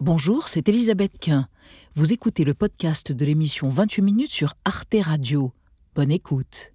Bonjour, c'est Elisabeth Quint. Vous écoutez le podcast de l'émission 28 minutes sur Arte Radio. Bonne écoute.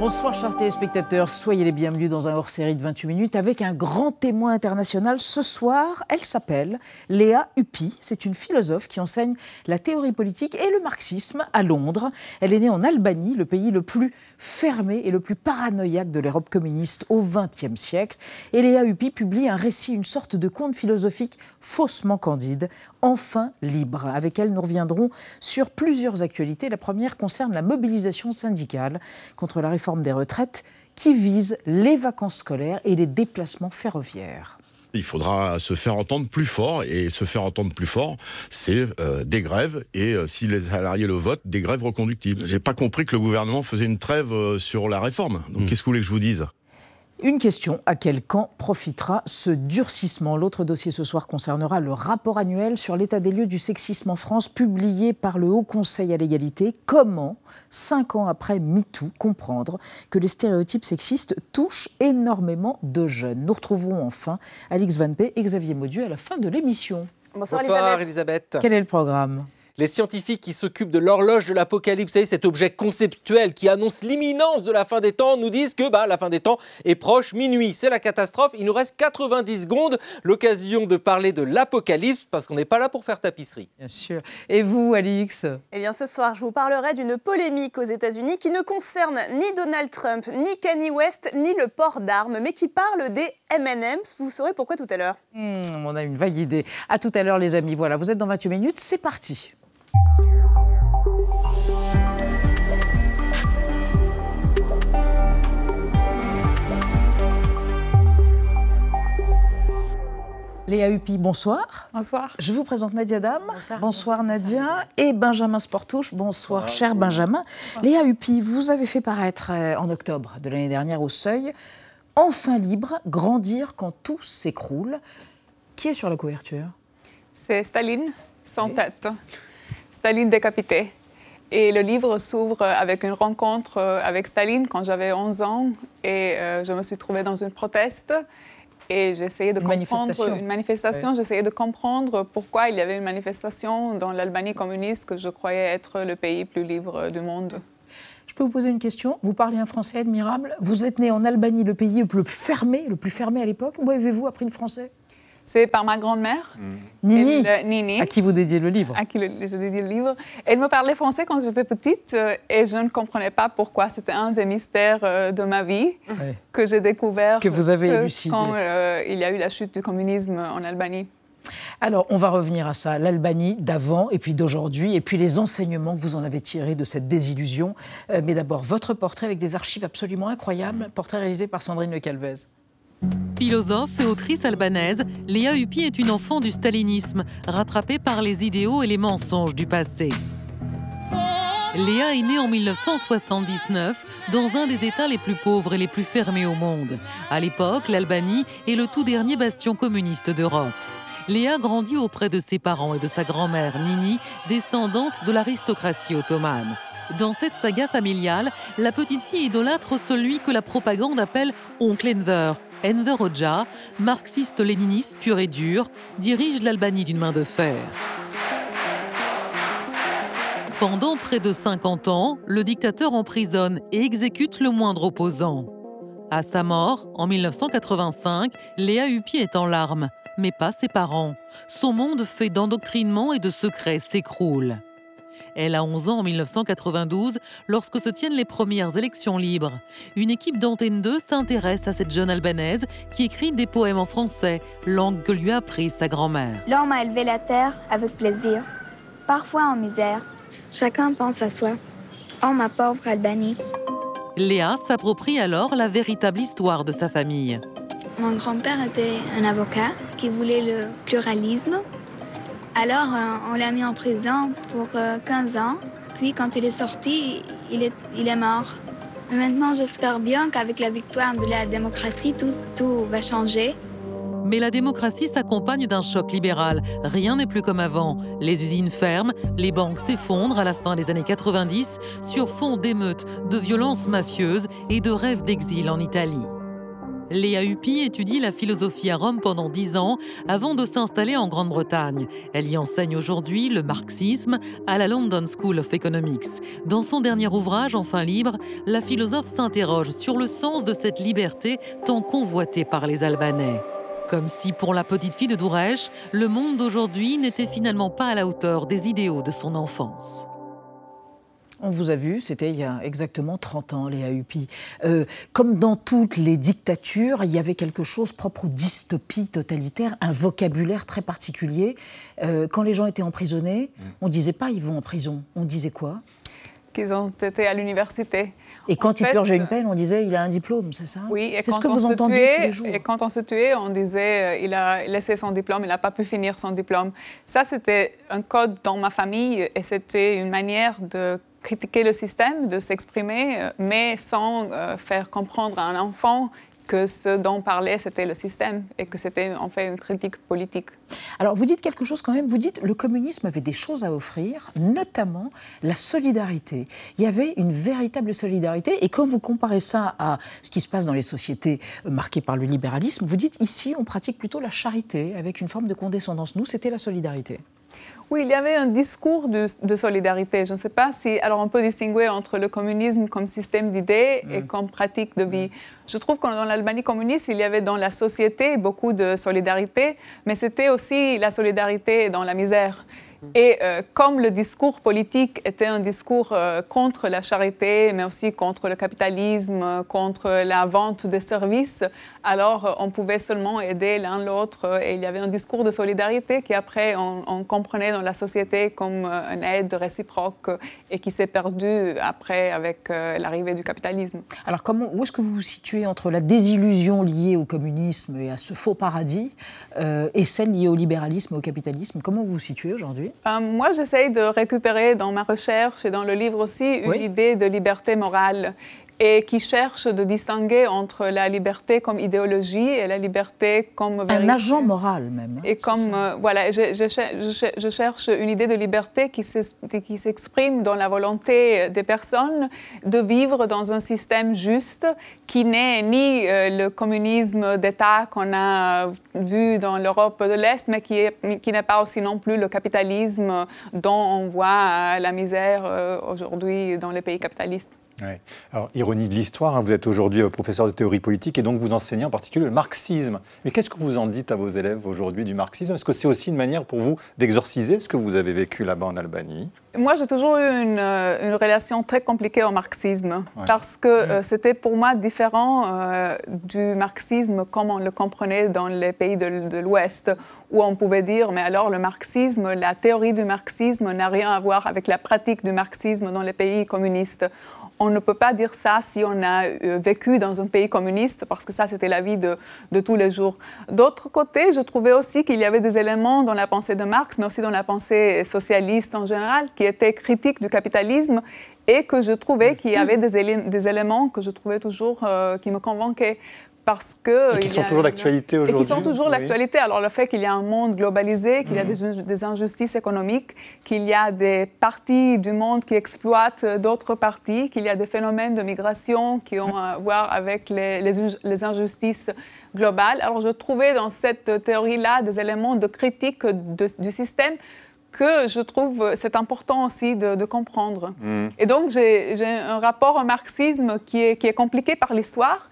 Bonsoir chers téléspectateurs, soyez les bienvenus dans un hors-série de 28 minutes avec un grand témoin international. Ce soir, elle s'appelle Léa Huppy. C'est une philosophe qui enseigne la théorie politique et le marxisme à Londres. Elle est née en Albanie, le pays le plus fermé et le plus paranoïaque de l'Europe communiste au XXe siècle. Et Léa publie un récit, une sorte de conte philosophique faussement candide, enfin libre. Avec elle, nous reviendrons sur plusieurs actualités. La première concerne la mobilisation syndicale contre la réforme des retraites qui vise les vacances scolaires et les déplacements ferroviaires. Il faudra se faire entendre plus fort, et se faire entendre plus fort, c'est euh, des grèves, et euh, si les salariés le votent, des grèves reconductibles. J'ai pas compris que le gouvernement faisait une trêve euh, sur la réforme. Donc hmm. qu'est-ce que vous voulez que je vous dise? Une question, à quel camp profitera ce durcissement? L'autre dossier ce soir concernera le rapport annuel sur l'état des lieux du sexisme en France publié par le Haut Conseil à l'égalité. Comment, cinq ans après MeToo, comprendre que les stéréotypes sexistes touchent énormément de jeunes? Nous retrouverons enfin Alix Van P et Xavier Maudieu à la fin de l'émission. Bonsoir, Bonsoir Elisabeth. Quel est le programme? Les scientifiques qui s'occupent de l'horloge de l'apocalypse, vous savez, cet objet conceptuel qui annonce l'imminence de la fin des temps, nous disent que bah, la fin des temps est proche, minuit. C'est la catastrophe. Il nous reste 90 secondes, l'occasion de parler de l'apocalypse, parce qu'on n'est pas là pour faire tapisserie. Bien sûr. Et vous, Alix? Eh bien, ce soir, je vous parlerai d'une polémique aux États-Unis qui ne concerne ni Donald Trump, ni Kanye West, ni le port d'armes, mais qui parle des M&M's. Vous saurez pourquoi tout à l'heure. Hmm, on a une vague idée. À tout à l'heure, les amis. Voilà, vous êtes dans 28 minutes. C'est parti. Léa Huppy, bonsoir. Bonsoir. Je vous présente Nadia Dam. Bonsoir. Nadia. et Benjamin Sportouche. Bonsoir, cher Benjamin. Léa Huppy, vous avez fait paraître euh, en octobre de l'année dernière au Seuil Enfin libre, grandir quand tout s'écroule. Qui est sur la couverture? C'est Staline, sans tête. Staline décapité. Et le livre s'ouvre avec une rencontre euh, avec Staline quand j'avais 11 ans et euh, je me suis trouvée dans une proteste et j'essayais de comprendre une manifestation. J'essayais de comprendre pourquoi il y avait une manifestation dans l'Albanie communiste que je croyais être le pays plus libre du monde. Je peux vous poser une question Vous parlez un français admirable. Vous êtes né en Albanie, le pays le plus fermé, le plus fermé à l'époque. Où avez-vous appris le français? C'est par ma grand-mère. Mmh. Nini. Nini. À qui vous dédiez le livre? À qui je dédie le livre. Elle me parlait français quand j'étais petite euh, et je ne comprenais pas pourquoi. C'était un des mystères euh, de ma vie que j'ai découvert. Que vous avez élucidé. Quand euh, il y a eu la chute du communisme en Albanie. Alors, on va revenir à ça, l'Albanie d'avant et puis d'aujourd'hui, et puis les enseignements que vous en avez tirés de cette désillusion. mais d'abord, votre portrait avec des archives absolument incroyables, portrait réalisé par Sandrine Le Calvez. Philosophe et autrice albanaise, Léa Hupi est une enfant du stalinisme, rattrapée par les idéaux et les mensonges du passé. Léa est née en 1979 dans un des États les plus pauvres et les plus fermés au monde. À l'époque, l'Albanie est le tout dernier bastion communiste d'Europe. Léa grandit auprès de ses parents et de sa grand-mère Nini, descendante de l'aristocratie ottomane. Dans cette saga familiale, la petite fille idolâtre celui que la propagande appelle Oncle Enver, Enver Hoxha, marxiste-léniniste pur et dur, dirige l'Albanie d'une main de fer. Pendant près de 50 ans, le dictateur emprisonne et exécute le moindre opposant. À sa mort, en 1985, Léa Hupi est en larmes, mais pas ses parents. Son monde fait d'endoctrinement et de secrets s'écroule. Elle a 11 ans en 1992 lorsque se tiennent les premières élections libres. Une équipe d'Antenne 2 s'intéresse à cette jeune albanaise qui écrit des poèmes en français, langue que lui a apprise sa grand-mère. L'homme a élevé la terre avec plaisir, parfois en misère. Chacun pense à soi. Oh ma pauvre Albanie. Léa s'approprie alors la véritable histoire de sa famille. Mon grand-père était un avocat qui voulait le pluralisme alors, euh, on l'a mis en prison pour 15 euh, ans. Puis, quand il est sorti, il est, il est mort. maintenant, j'espère bien qu'avec la victoire de la démocratie, tout, tout va changer. Mais la démocratie s'accompagne d'un choc libéral. Rien n'est plus comme avant. Les usines ferment, les banques s'effondrent à la fin des années 90 sur fond d'émeutes, de violences mafieuses et de rêves d'exil en Italie. Léa Huppy étudie la philosophie à Rome pendant dix ans avant de s'installer en Grande-Bretagne. Elle y enseigne aujourd'hui le marxisme à la London School of Economics. Dans son dernier ouvrage, Enfin libre, la philosophe s'interroge sur le sens de cette liberté tant convoitée par les Albanais. Comme si pour la petite fille de Dourèche, le monde d'aujourd'hui n'était finalement pas à la hauteur des idéaux de son enfance. On vous a vu, c'était il y a exactement 30 ans, Léa Huppy. Euh, comme dans toutes les dictatures, il y avait quelque chose propre aux dystopies totalitaires, un vocabulaire très particulier. Euh, quand les gens étaient emprisonnés, mm. on ne disait pas ils vont en prison. On disait quoi? Qu'ils ont été à l'université. Et quand il purgeait une peine, on disait il a un diplôme, c'est ça? Oui, et quand, ce que on vous se tuait, et quand on se tuait, on disait euh, il a laissé son diplôme, il n'a pas pu finir son diplôme. Ça, c'était un code dans ma famille et c'était une manière de critiquer le système, de s'exprimer, euh, mais sans euh, faire comprendre à un enfant que ce dont parlait, c'était le système et que c'était en fait une critique politique. Alors vous dites quelque chose quand même, vous dites le communisme avait des choses à offrir, notamment la solidarité. Il y avait une véritable solidarité et quand vous comparez ça à ce qui se passe dans les sociétés euh, marquées par le libéralisme, vous dites ici on pratique plutôt la charité avec une forme de condescendance. Nous, c'était la solidarité. Oui, il y avait un discours de, solidarité. Je ne sais pas si. Alors, on peut distinguer entre le communisme comme système d'idées et mm. comme pratique de vie. Je trouve que dans l'Albanie communiste, il y avait dans la société beaucoup de solidarité, mais c'était aussi la solidarité dans la misère. Et euh, comme le discours politique était un discours euh, contre la charité, mais aussi contre le capitalisme, contre la vente des services, alors euh, on pouvait seulement aider l'un l'autre. Et il y avait un discours de solidarité qui après on, comprenait dans la société comme une aide réciproque et qui s'est perdu après avec l'arrivée du capitalisme. Alors où est-ce que vous vous situez entre la désillusion liée au communisme et à ce faux paradis et celle liée au libéralisme au capitalisme? Comment vous vous situez aujourd'hui? Euh, moi, j'essaye de récupérer dans ma recherche et dans le livre aussi une idée de liberté morale et qui cherche de distinguer entre la liberté comme idéologie et la liberté comme un agent moral même. Hein, et comme euh, voilà, je, je, cherche une idée de liberté qui s'exprime dans la volonté des personnes de vivre dans un système juste qui n'est ni euh, le communisme d'État qu'on a vu dans l'Europe de l'Est, mais qui n'est qui pas aussi non plus le capitalisme dont on voit la misère euh, aujourd'hui dans les pays capitalistes. Alors, ironie de l'histoire, hein, vous êtes aujourd'hui euh, professeur de théorie politique et donc vous enseignez en particulier le marxisme. Mais qu'est-ce que vous en dites à vos élèves aujourd'hui du marxisme? Est-ce que c'est aussi une manière pour vous d'exorciser ce que vous avez vécu là-bas en Albanie? Moi, j'ai toujours eu une, euh, relation très compliquée au marxisme parce que euh, c'était pour moi différent du marxisme comme on le comprenait dans les pays de, de l'Ouest où on pouvait dire, mais alors le marxisme, la théorie du marxisme n'a rien à voir avec la pratique du marxisme dans les pays communistes on ne peut pas dire ça si on a euh, vécu dans un pays communiste, parce que ça, c'était la vie de, tous les jours. D'autre côté, je trouvais aussi qu'il y avait des éléments dans la pensée de Marx, mais aussi dans la pensée socialiste en général, qui étaient critiques du capitalisme et que je trouvais qu'il y avait des, éléments que je trouvais toujours euh, qui me convainquaient parce que... Et qui sont toujours d'actualité aujourd'hui. Et qui sont toujours d'actualité. Alors le fait qu'il y a un monde globalisé, qu'il y a mm. des, injustices économiques, qu'il y a des parties du monde qui exploitent d'autres parties, qu'il y a des phénomènes de migration qui ont à voir avec les, les, injustices globales. Alors je trouvais dans cette théorie-là des éléments de critique du système que je trouve c'est important aussi de, comprendre. Mm. Et donc, j'ai un rapport au marxisme qui est, qui est compliqué par l'histoire.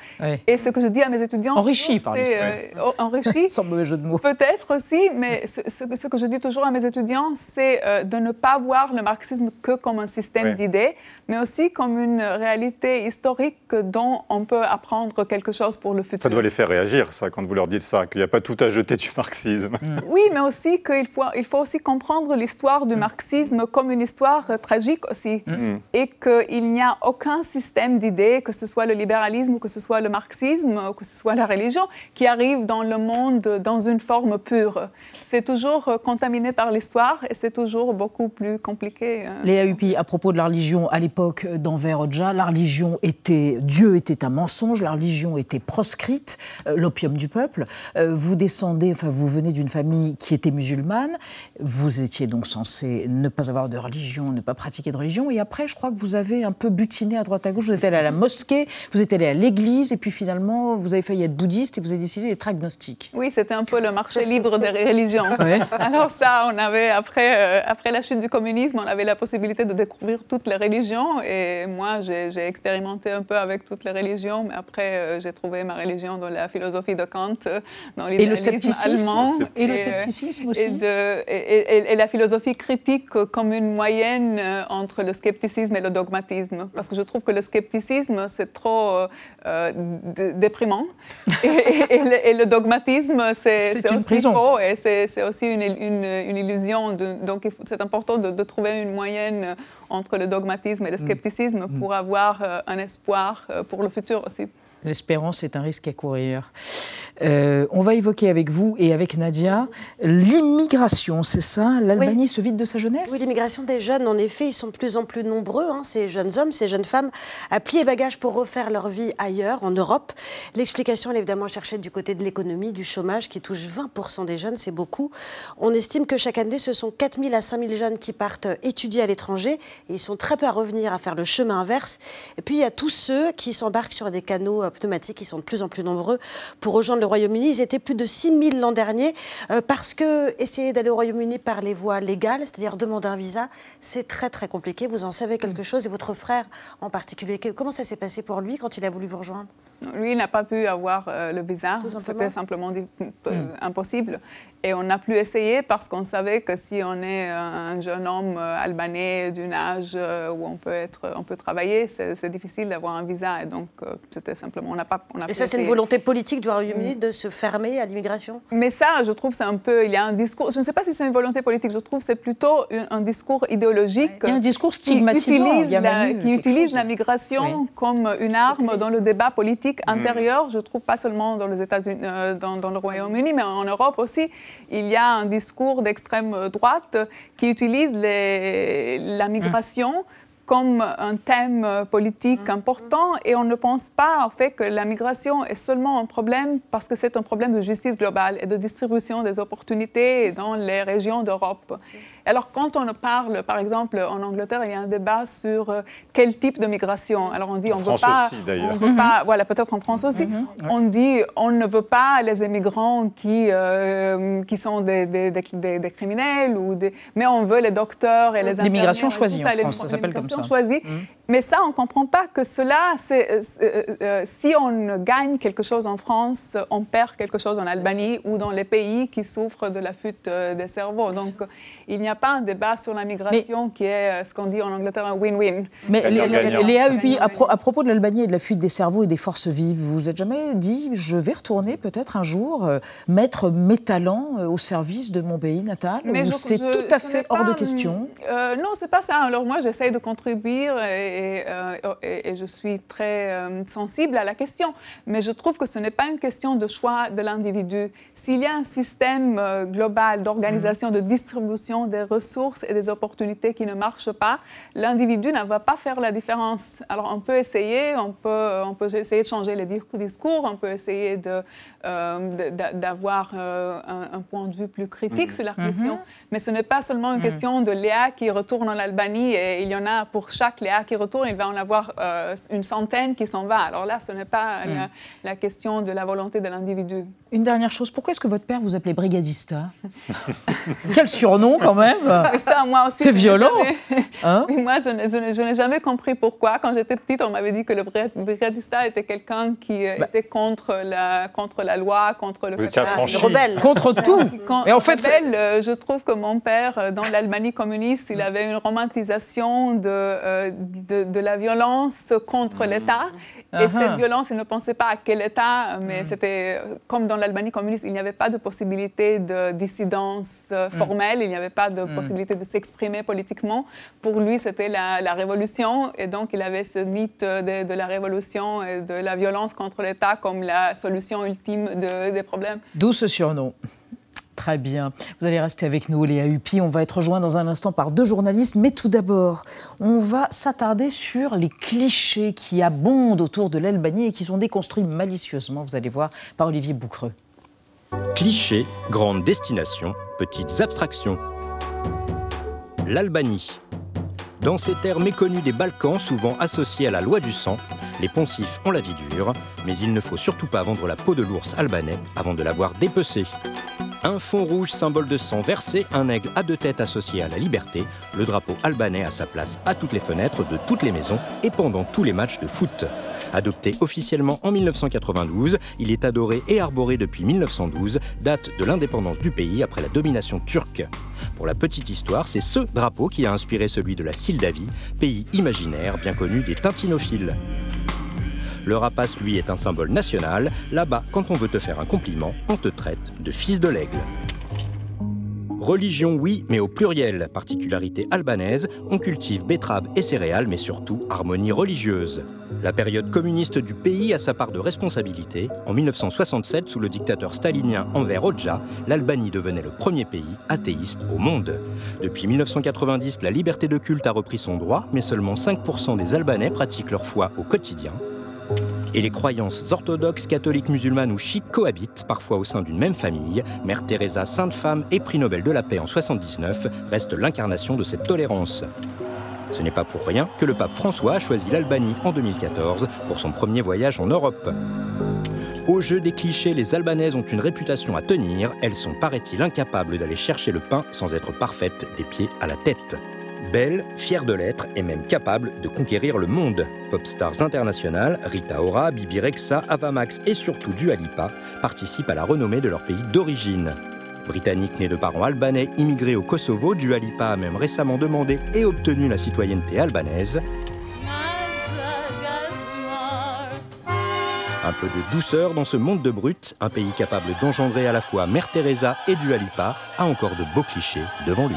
Et ce que je dis à mes étudiants... Enrichi par l'histoire. Euh, enrichi. Sans mauvais jeu de mots. Peut-être aussi, mais ce, ce, que je dis toujours à mes étudiants, c'est euh, de ne pas voir le marxisme que comme un système d'idées, mais aussi comme une réalité historique dont on peut apprendre quelque chose pour le futur. Ça doit les faire réagir, ça, quand vous leur dites ça, qu'il n'y a pas tout à jeter du marxisme. Mm. Oui, mais aussi qu'il faut, il faut aussi comprendre l'histoire du mm. marxisme comme une histoire euh, tragique aussi. Mm. Et qu'il n'y a aucun système d'idées, que ce soit le libéralisme ou que ce soit le marxisme ou que ce soit la religion, qui arrive dans le monde dans une forme pure. C'est toujours euh, contaminé par l'histoire et c'est toujours beaucoup plus compliqué. Hein. Léa Huppy, à propos de la religion, à l'époque d'Enver Hoxha, la religion était, Dieu était un mensonge, la religion était proscrite, euh, l'opium du peuple. vous descendez, enfin vous venez d'une famille qui était musulmane, vous étiez étiez donc censé ne pas avoir de religion, ne pas pratiquer de religion. Et après, je crois que vous avez un peu butiné à droite à gauche. Vous êtes allé à la mosquée, vous êtes allé à l'église, et puis finalement, vous avez failli être bouddhiste et vous avez décidé d'être agnostique. Oui, c'était un peu le marché libre des religions. Alors ça, on avait, après, euh, après la chute du communisme, on avait la possibilité de découvrir toutes les religions. Et moi, j'ai expérimenté un peu avec toutes les religions, mais après, euh, j'ai trouvé ma religion dans la philosophie de Kant, dans l'idéalisme allemand. Et, le scepticisme aussi. Et, de, et, la philosophie critique comme une moyenne euh, entre le scepticisme et le dogmatisme. Parce que je trouve que le scepticisme, c'est trop euh, déprimant. et, le, dogmatisme, c'est aussi faux et c'est aussi une, une, illusion. De, donc, c'est important de, de, trouver une moyenne entre le dogmatisme et le mm. scepticisme pour mm. avoir euh, un espoir pour le futur aussi. L'espérance est un risque à courir. Euh, on va évoquer avec vous et avec Nadia l'immigration, c'est ça? L'Albanie se vide de sa jeunesse? Oui, l'immigration des jeunes, en effet, ils sont de plus en plus nombreux, hein, ces jeunes hommes, ces jeunes femmes, à plier bagages pour refaire leur vie ailleurs, en Europe. L'explication, elle est évidemment cherchée du côté de l'économie, du chômage, qui touche 20% des jeunes, c'est beaucoup. On estime que chaque année, ce sont 4 000 à 5 000 jeunes qui partent étudier à l'étranger, et ils sont très peu à revenir, à faire le chemin inverse. Et puis, il y a tous ceux qui s'embarquent sur des canaux pneumatiques, qui sont de plus en plus nombreux, pour rejoindre le Royaume-Uni. Ils étaient plus de 6 000 l'an dernier euh, parce que essayer d'aller au Royaume-Uni par les voies légales, c'est-à-dire demander un visa, c'est très très compliqué. Vous en savez quelque mm. chose et votre frère en particulier. Comment ça s'est passé pour lui quand il a voulu vous rejoindre? Lui, il n'a pas pu avoir euh, le visa. C'était simplement euh, mm. impossible. Et on n'a plus essayé parce qu'on savait que si on est un jeune homme albanais d'un âge où on peut, être, on peut travailler, c'est difficile d'avoir un visa. Et donc, c'était simplement, on n'a pas. On et ça, c'est une volonté politique du Royaume-Uni mm. de se fermer à l'immigration? Mais ça, je trouve, c'est un peu. Il y a un discours. Je ne sais pas si c'est une volonté politique. Je trouve que c'est plutôt un, discours idéologique. Il y a un discours stigmatisant. Qui utilise, la, qui utilise la migration comme une arme dans le débat politique mm. intérieur. Je trouve pas seulement dans les États-Unis, euh, dans, dans, le Royaume-Uni, mais en Europe aussi. Il y a un discours d'extrême droite qui utilise les, la migration comme un thème politique mm. important et on ne pense pas en fait que la migration est seulement un problème parce que c'est un problème de justice globale et de distribution des opportunités dans les régions d'Europe. Alors, quand on parle, par exemple, en Angleterre, il y a un débat sur euh, quel type de migration. Alors, on dit, on ne veut pas. Aussi, d'ailleurs. veut pas. Voilà, peut-être en France aussi. Mhm. On dit, on ne veut pas les immigrants qui, euh, qui sont des, des, des, criminels, ou des, mais on veut les docteurs et les L'immigration choisie en France, ça s'appelle comme ça. Mhm. Mais ça, on ne comprend pas que cela, c'est, euh, si on gagne quelque chose en France, on perd quelque chose en Albanie ou dans les pays qui souffrent de la fuite des cerveaux. Donc, il n'y a pas un débat sur la migration qui est euh, ce qu'on dit en Angleterre un win-win. Mais Léa à, à, propos de l'Albanie et de la fuite des cerveaux et des forces vives, vous vous êtes jamais dit je vais retourner peut-être un jour euh, mettre mes talents euh, au service de mon pays natal Mais c'est tout à fait hors de question? euh, Non, c'est pas ça. Alors moi, j'essaye de contribuer et, et, je suis très sensible à la question. Mais je trouve que ce n'est pas une question de choix de l'individu. S'il y a un système global d'organisation, de distribution des ressources et des opportunités qui ne marchent pas, l'individu ne va pas faire la différence. Alors on peut essayer, on peut, on peut essayer de changer les discours, on peut essayer de, euh, d'avoir euh, un, point de vue plus critique mhm. sur la question. Mhm. Mais ce n'est pas seulement une mhm. question de Léa qui retourne en Albanie et il y en a pour chaque Léa qui retourne, il va en avoir euh, une centaine qui s'en va. Alors là, ce n'est pas la, question de la volonté de l'individu. Une dernière chose, pourquoi est-ce que votre père vous appelait brigadista Quel surnom quand même C'est violent. Hein? Moi, je n'ai jamais compris pourquoi. Quand j'étais petite, on m'avait dit que le brigadista était quelqu'un qui bah. était contre la, contre la loi, contre le rebelle. Contre tout. Et en fait, rebelle, euh, je trouve que mon père, euh, dans l'Allemagne communiste, il avait une romantisation de, euh, de, la violence contre mmh. l'État. Et cette uh-huh. violence, il ne pensait pas à quel État, mais mmh. c'était comme dans l'Allemagne communiste, il n'y avait pas de possibilité de dissidence mmh. formelle, il n'y avait pas de possibilité de s'exprimer politiquement. Pour lui, c'était la, révolution, et donc il avait ce mythe de, de la révolution et de la violence contre l'État comme la solution ultime des problèmes. D'où ce surnom. Très bien. Vous allez rester avec nous, Léa Hupi. On va être rejoint dans un instant par deux journalistes. Mais tout d'abord, on va s'attarder sur les clichés qui abondent autour de l'Albanie et qui sont déconstruits malicieusement, vous allez voir, par Olivier Boucreux. Clichés, grande destination, petites abstractions. l'Albanie. Dans ces terres méconnues des Balkans, souvent associées à la loi du sang, les poncifs ont la vie dure, mais il ne faut surtout pas vendre la peau de l'ours albanais avant de l'avoir dépecé. Un fond rouge symbole de sang versé, un aigle à deux têtes associé à la liberté, le drapeau albanais a sa place à toutes les fenêtres de toutes les maisons et pendant tous les matchs de foot. Adopté officiellement en 1992, il est adoré et arboré depuis 1912, date de l'indépendance du pays après la domination turque. Pour la petite histoire, c'est ce drapeau qui a inspiré celui de la Sildavie, pays imaginaire bien connu des tintinophiles. Le rapace, lui, est un symbole national. Là-bas, quand on veut te faire un compliment, on te traite de fils de l'aigle. Religion, oui, mais au pluriel. Particularité albanaise, on cultive betteraves et céréales, mais surtout harmonie religieuse. La période communiste du pays a sa part de responsabilité. En 1967, sous le dictateur stalinien Enver Hoxha, l'Albanie devenait le premier pays athéiste au monde. Depuis 1990, la liberté de culte a repris son droit, mais seulement 5% des Albanais pratiquent leur foi au quotidien. Et les croyances orthodoxes, catholiques, musulmanes ou chiites cohabitent, parfois au sein d'une même famille. Mère Teresa, sainte femme et prix Nobel de la paix en 79, reste l'incarnation de cette tolérance. Ce n'est pas pour rien que le pape François a choisi l'Albanie en 2014 pour son premier voyage en Europe. Au jeu des clichés, les Albanaises ont une réputation à tenir. Elles sont, paraît-il, incapables d'aller chercher le pain sans être parfaites des pieds à la tête. Belle, fière de l'être et même capable de conquérir le monde. Pop stars internationales, Rita Ora, Bibi Rexa, Avamax et surtout Dua Lipa participent à la renommée de leur pays d'origine. Britannique née de parents albanais immigrés au Kosovo, Dua Lipa a même récemment demandé et obtenu la citoyenneté albanaise. Un peu de douceur dans ce monde de brutes, un pays capable d'engendrer à la fois Mère Teresa et Dua Lipa a encore de beaux clichés devant lui.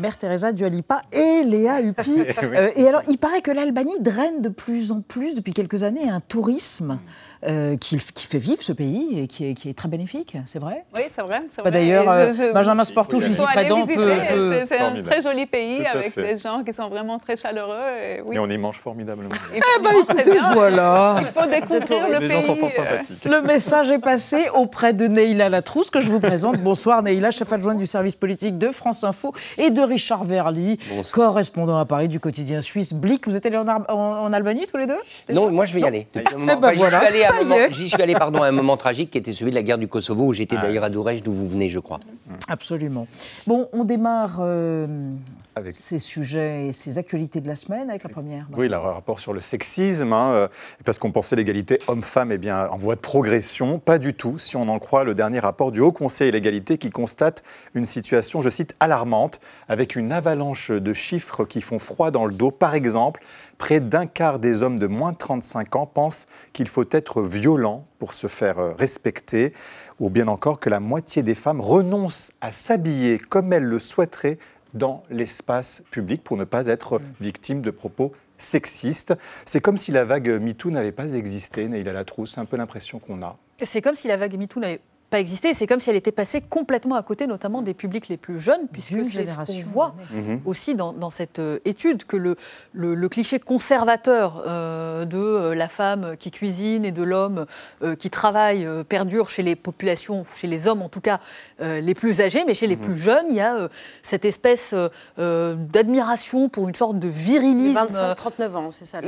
Mère Teresa Dualipa et Léa Huppy. Euh, et alors, il paraît que l'Albanie draine de plus en plus, depuis quelques années, un tourisme euh, qui, qui, fait vivre ce pays et qui est, qui est très bénéfique, c'est vrai? Oui, c'est vrai. Bah, D'ailleurs, euh, Benjamin Sportouche, ici présent, peut... C'est un très joli pays avec des gens qui sont vraiment très chaleureux. Et, oui. et on y mange formidablement. Eh ben, écoutez, voilà. Il faut découvrir le les pays. gens sont fort sympathiques. Le message est passé auprès de Neila Latrousse, que je vous présente. Bonsoir Neila, chef adjointe du service politique de France Info, et de Richard Verly, correspondant à Paris du quotidien suisse Blick. Vous êtes allés en, en, en, Albanie tous les deux Non, moi je vais y aller. Eh ben, voilà. J'y suis allé pardon, à un moment tragique qui était celui de la guerre du Kosovo, où j'étais ah. d'ailleurs à Dourej, d'où vous venez, je crois. Absolument. Bon, on démarre euh, avec ces sujets et ces actualités de la semaine avec la première. Oui, le rapport sur le sexisme, hein, parce qu'on pensait l'égalité homme-femme eh bien, en voie de progression. Pas du tout, si on en croit le dernier rapport du Haut Conseil à l'égalité qui constate une situation, je cite, alarmante, avec une avalanche de chiffres qui font froid dans le dos. Par exemple, près d'un quart des hommes de moins de 35 ans pensent qu'il faut être violent pour se faire respecter, ou bien encore que la moitié des femmes renoncent à s'habiller comme elles le souhaiteraient dans l'espace public pour ne pas être victimes de propos sexistes. C'est comme si la vague MeToo n'avait pas existé, Neila Latrousse, c'est un peu l'impression qu'on a. C'est comme si la vague MeToo n'avait pas existé. C'est comme si elle était passée complètement à côté, notamment des publics les plus jeunes, puisque c'est ce qu'on voit mmh. aussi dans, dans, cette étude, que le, le, le cliché conservateur euh, de euh, la femme qui cuisine et de l'homme euh, qui travaille euh, perdure chez les populations, chez les hommes en tout cas, euh, les plus âgés, mais chez les mmh. plus jeunes, il y a cette espèce d'admiration pour une sorte de virilisme. 25-39 ans, c'est ça.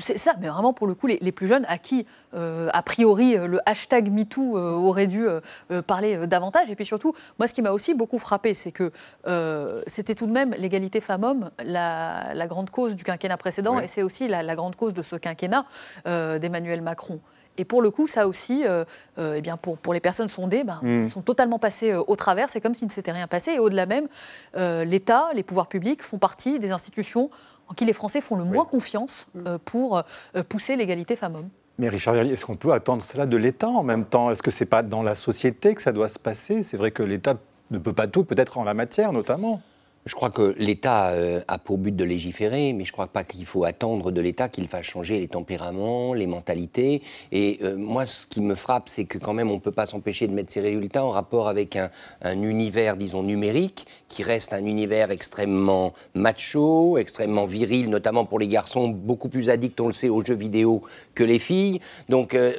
C'est ça, mais vraiment pour le coup, les, les plus jeunes à qui, a priori, le hashtag MeToo aurait dû euh, parler euh, davantage. Et puis surtout, moi, ce qui m'a aussi beaucoup frappé, c'est que euh, c'était tout de même l'égalité femmes-hommes, la, la, grande cause du quinquennat précédent, et c'est aussi la, la, grande cause de ce quinquennat d'Emmanuel Macron. Et pour le coup, ça aussi, euh, euh, eh bien pour, pour, les personnes sondées, ben, mmh. sont totalement passées euh, au travers. C'est comme s'il ne s'était rien passé. Et au-delà même, euh, l'État, les pouvoirs publics font partie des institutions en qui les Français font le oui. moins confiance pour pousser l'égalité femmes-hommes. Mais Richard est-ce qu'on peut attendre cela de l'État en même temps? Est-ce que ce n'est pas dans la société que ça doit se passer? C'est vrai que l'État ne peut pas tout, peut-être en la matière notamment. Je crois que l'État euh, a pour but de légiférer, mais je ne crois pas qu'il faut attendre de l'État qu'il fasse changer les tempéraments, les mentalités. Et euh, moi, ce qui me frappe, c'est que quand même, on ne peut pas s'empêcher de mettre ces résultats en rapport avec un, un, univers, disons, numérique, qui reste un univers extrêmement macho, extrêmement viril, notamment pour les garçons, beaucoup plus addicts, on le sait, aux jeux vidéo que les filles. Donc, euh,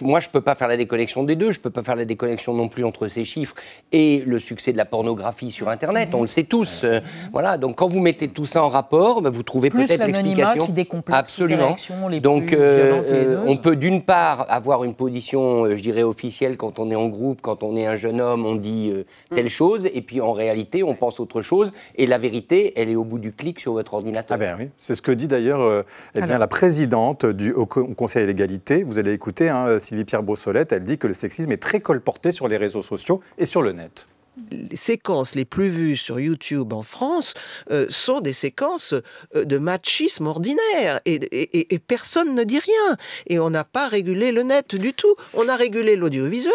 moi, je ne peux pas faire la déconnexion des deux. Je ne peux pas faire la déconnexion non plus entre ces chiffres et le succès de la pornographie sur Internet. On le sait tous. Euh, voilà, donc quand vous mettez tout ça en rapport, bah, vous trouvez peut-être l'explication. Absolument. Les donc euh, on peut d'une part avoir une position, euh, je dirais, officielle quand on est en groupe, quand on est un jeune homme, on dit telle chose, et puis en réalité, on pense autre chose. Et la vérité, elle est au bout du clic sur votre ordinateur. Ah ben oui, c'est ce que dit d'ailleurs eh bien, la présidente du Haut Conseil à l'égalité. Vous allez écouter hein, Sylvie Pierre Brossolette, elle dit que le sexisme est très colporté sur les réseaux sociaux et sur le net les séquences les plus vues sur YouTube en France euh, sont des séquences euh, de machisme ordinaire et, personne ne dit rien. Et on n'a pas régulé le net du tout. On a régulé l'audiovisuel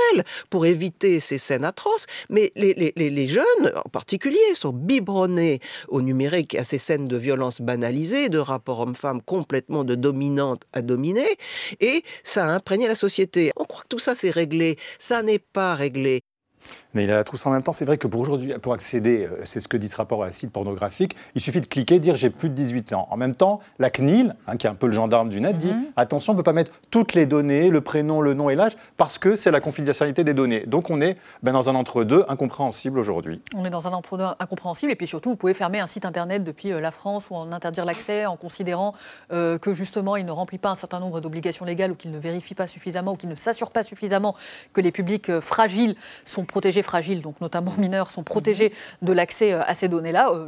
pour éviter ces scènes atroces. Mais les, jeunes, en particulier, sont biberonnés au numérique, à ces scènes de violence banalisées, de rapports hommes-femmes complètement de dominante à dominée. Et ça a imprégné la société. On croit que tout ça c'est réglé. Ça n'est pas réglé. Mais il a la trousse en même temps. C'est vrai que pour aujourd'hui, pour accéder, euh, c'est ce que dit ce rapport à un site pornographique, il suffit de cliquer, dire j'ai plus de 18 ans. En même temps, la CNIL, hein, qui est un peu le gendarme du net, dit mhm. attention, on ne peut pas mettre toutes les données, le prénom, le nom et l'âge, parce que c'est la confidentialité des données. Donc on est ben, dans un entre-deux incompréhensible aujourd'hui. On est dans un entre-deux incompréhensible, et puis surtout, vous pouvez fermer un site internet depuis euh, la France ou en interdire l'accès en considérant euh, que justement il ne remplit pas un certain nombre d'obligations légales ou qu'il ne vérifie pas suffisamment ou qu'il ne s'assure pas suffisamment que les publics fragiles sont protégés fragiles, donc notamment mineurs, sont protégés de l'accès euh, à ces données-là. Euh,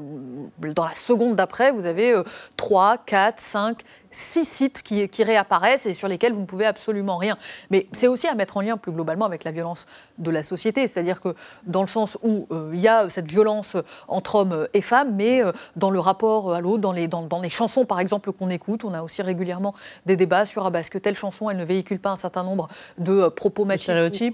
dans la seconde d'après, vous avez 3, 4, 5, six sites qui, réapparaissent et sur lesquels vous ne pouvez absolument rien. Mais c'est aussi à mettre en lien plus globalement avec la violence de la société, c'est-à-dire que dans le sens où euh, il y a cette violence entre hommes et femmes, mais euh, dans le rapport à l'autre, dans les, dans, les chansons par exemple qu'on écoute, on a aussi régulièrement des débats sur ah, bah, est-ce que telle chanson elle ne véhicule pas un certain nombre de euh, propos machistes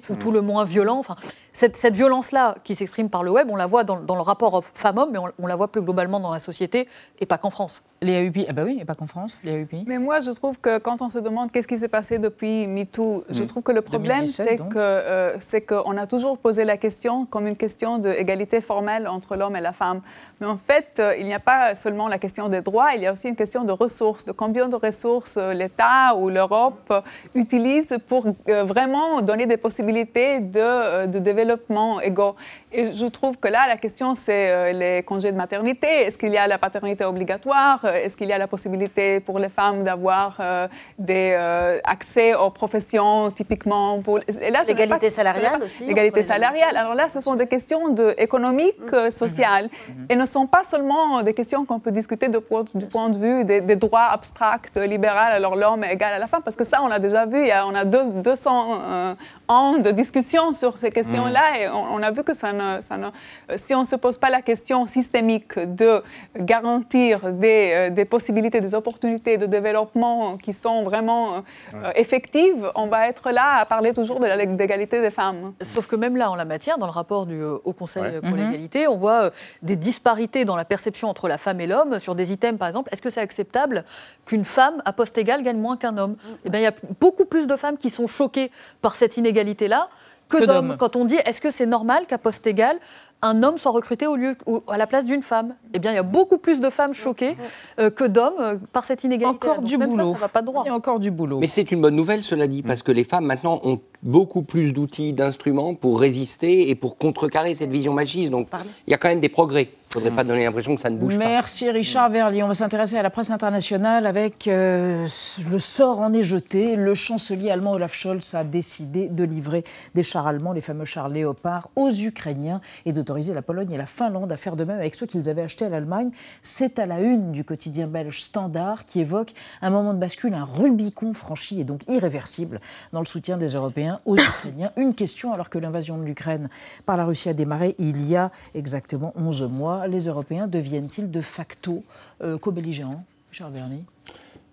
ou, tout le moins violents? Enfin, cette, cette violence-là qui s'exprime par le web, on la voit dans, le rapport femmes-hommes, mais on, la voit plus globalement dans la société et pas qu'en France. Les AUP, ah bah oui, et pas qu'en France, les mais moi, je trouve que quand on se demande qu'est-ce qui s'est passé depuis MeToo, je mm. trouve que le problème, c'est que euh, c'est qu'on a toujours posé la question comme une question d'égalité formelle entre l'homme et la femme. Mais en fait, euh, il n'y a pas seulement la question des droits, il y a aussi une question de ressources, de combien de ressources euh, l'État ou l'Europe utilise pour vraiment donner des possibilités de, de développement égaux. Et je trouve que là, la question, c'est les congés de maternité. Est-ce qu'il y a la paternité obligatoire? Est-ce qu'il y a la possibilité pour les femmes d'avoir euh, des euh, accès aux professions typiquement pour l'égalité salariale aussi. L'égalité salariale. Alors là, ce sont des questions de, économiques, mmh. euh, sociales, mmh. et ne sont pas seulement des questions qu'on peut discuter de, du point de vue des, droits abstracts, libéraux. Alors l'homme est égal à la femme, parce que ça, on a déjà vu. Il y a, on a deux, 200 ans de discussion sur ces questions-là, mmh. et on, a vu que ça ne, ça ne, si on ne se pose pas la question systémique de garantir des, des possibilités, des opportunités de développement qui sont vraiment euh, effectives, on va être là à parler toujours de l'égalité des femmes. Sauf que même là, en la matière, dans le rapport du euh, Haut Conseil pour mhm. l'égalité, on voit euh, des disparités dans la perception entre la femme et l'homme sur des items, par exemple. Est-ce que c'est acceptable qu'une femme à poste égal gagne moins qu'un homme? Eh bien, il y a beaucoup plus de femmes qui sont choquées par cette inégalité-là que, d'hommes. Quand on dit est-ce que c'est normal qu'à poste égal, un homme soit recruté au lieu, à la place d'une femme? Eh bien, il y a beaucoup plus de femmes choquées euh, que d'hommes euh, par cette inégalité. Encore du même boulot. Ça, ça va pas droit. Il y a encore du boulot. Mais c'est une bonne nouvelle, cela dit, parce que les femmes maintenant ont beaucoup plus d'outils, d'instruments pour résister et pour contrecarrer cette vision machiste. Donc, il y a quand même des progrès. Il ne faudrait pas donner l'impression que ça ne bouge pas. Merci Richard Verlier. On va s'intéresser à la presse internationale avec euh, le sort en est jeté. Le chancelier allemand Olaf Scholz a décidé de livrer des chars allemands, les fameux chars Léopard, aux Ukrainiens et d'autoriser la Pologne et la Finlande à faire de même avec ceux qu'ils avaient achetés à l'Allemagne. C'est à la une du quotidien belge Standard qui évoque un moment de bascule, un Rubicon franchi et donc irréversible dans le soutien des Européens aux Ukrainiens. Une question alors que l'invasion de l'Ukraine par la Russie a démarré il y a exactement 11 mois les Européens deviennent-ils de facto euh, co-belligérants Charles Verny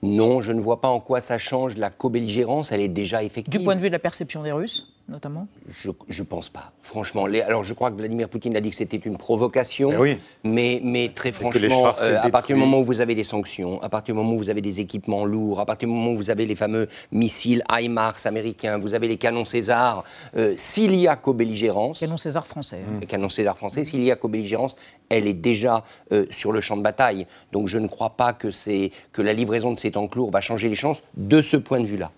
non, je ne vois pas en quoi ça change la co-belligérance, elle est déjà effective. Du point de vue de la perception des Russes? Notamment Je ne pense pas. Franchement, les, alors je crois que Vladimir Poutine a dit que c'était une provocation. Eh oui. mais, mais très franchement, euh, à partir du moment où vous avez des sanctions, à partir du moment où vous avez des équipements lourds, à partir du moment où vous avez les fameux missiles HIMARS américains, vous avez les canons César, euh, s'il y a co-belligérance, Canon César français. hein. les canons César français, s'il y a co-belligérance, elle est déjà euh, sur le champ de bataille. Donc je ne crois pas que, que la livraison de ces tanks lourds va changer les chances de ce point de vue-là.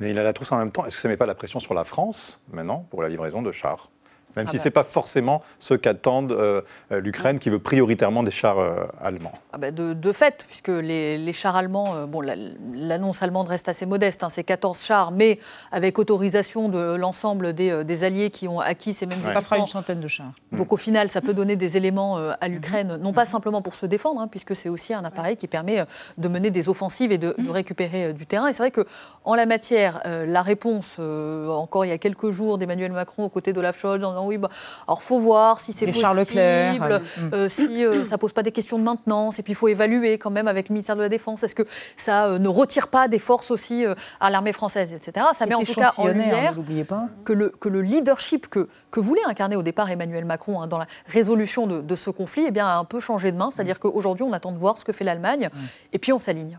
Mais il a la trousse en même temps. Est-ce que ça ne met pas la pression sur la France, maintenant, pour la livraison de chars? Même Ah si bah. ce n'est pas forcément ce qu'attendent euh, euh, l'Ukraine, qui veut prioritairement des chars euh, allemands. Ah bah, de, de fait, puisque les, les chars allemands, euh, bon, la- l'annonce allemande reste assez modeste, hein, c'est 14 chars, mais avec autorisation de l'ensemble des, euh, des alliés qui ont acquis ces mêmes Ça fera équipements. une centaine de chars. Donc au final, ça peut donner des éléments euh, à l'Ukraine, non pas simplement pour se défendre, hein, puisque c'est aussi un appareil qui permet de mener des offensives et de, de récupérer euh, du terrain. Et c'est vrai que en la matière, euh, la réponse, euh, encore il y a quelques jours, d'Emmanuel Macron aux côtés d'Olaf Scholz, en disant oui, bah, alors faut voir si c'est possible, Charles Leclerc, euh, si euh, ça pose pas des questions de maintenance, et puis il faut évaluer quand même avec le ministère de la Défense, est-ce que ça euh, ne retire pas des forces aussi euh, à l'armée française, etc. Ça met en tout cas en hein, lumière pas. que le, que le leadership que, que voulait incarner au départ Emmanuel Macron hein, dans la résolution de, de ce conflit eh bien, a un peu changé de main. C'est-à-dire qu'aujourd'hui, on attend de voir ce que fait l'Allemagne et puis on s'aligne.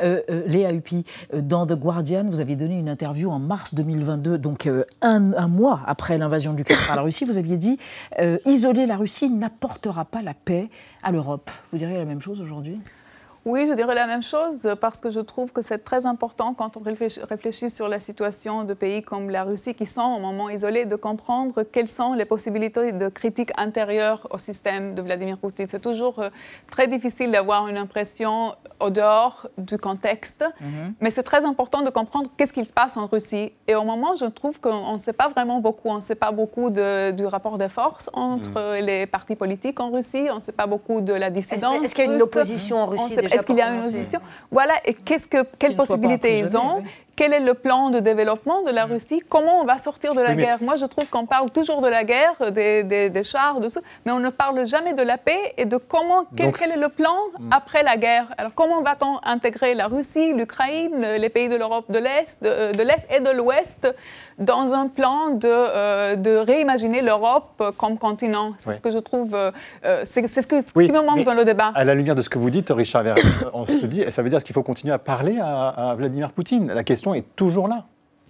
Euh, euh, Léa Huppy, euh, dans The Guardian, vous avez donné une interview en mars 2022, donc euh, un, un mois après l'invasion du par la Russie. Vous aviez dit euh, isoler la Russie n'apportera pas la paix à l'Europe. Vous diriez la même chose aujourd'hui? Oui, je dirais la même chose parce que je trouve que c'est très important quand on réfléchit, sur la situation de pays comme la Russie qui sont au moment isolés de comprendre quelles sont les possibilités de critique intérieure au système de Vladimir Poutine. C'est toujours euh, très difficile d'avoir une impression au dehors du contexte, mais c'est très important de comprendre qu'est-ce qui se passe en Russie. Et au moment, je trouve qu'on ne sait pas vraiment beaucoup. On ne sait pas beaucoup de- du rapport de force entre les partis politiques en Russie. On ne sait pas beaucoup de la dissidence. est-ce qu'il y a une opposition en Russie déjà? Est-ce qu'il y a une opposition Voilà, et qu'est-ce que, quelles possibilités ils ont. Quel est le plan de développement de la Russie? Comment on va sortir de la Oui, mais- guerre? Moi, je trouve qu'on parle toujours de la guerre, des, des- des chars, de ça, mais on ne parle jamais de la paix et de comment, quel, Donc, quel est le plan après la guerre? Alors, comment va-t-on intégrer la Russie, l'Ukraine, les pays de l'Europe de l'Est, de, de l'Est et de l'Ouest dans un plan de, euh, de réimaginer l'Europe comme continent? C'est ce que je trouve, euh, euh, c'est ce, que, ce Oui, qui me manque dans le débat. À la lumière de ce que vous dites, Richard Verret, on se dit, ça veut dire qu'il faut continuer à parler à, à Vladimir Poutine? La question est toujours là.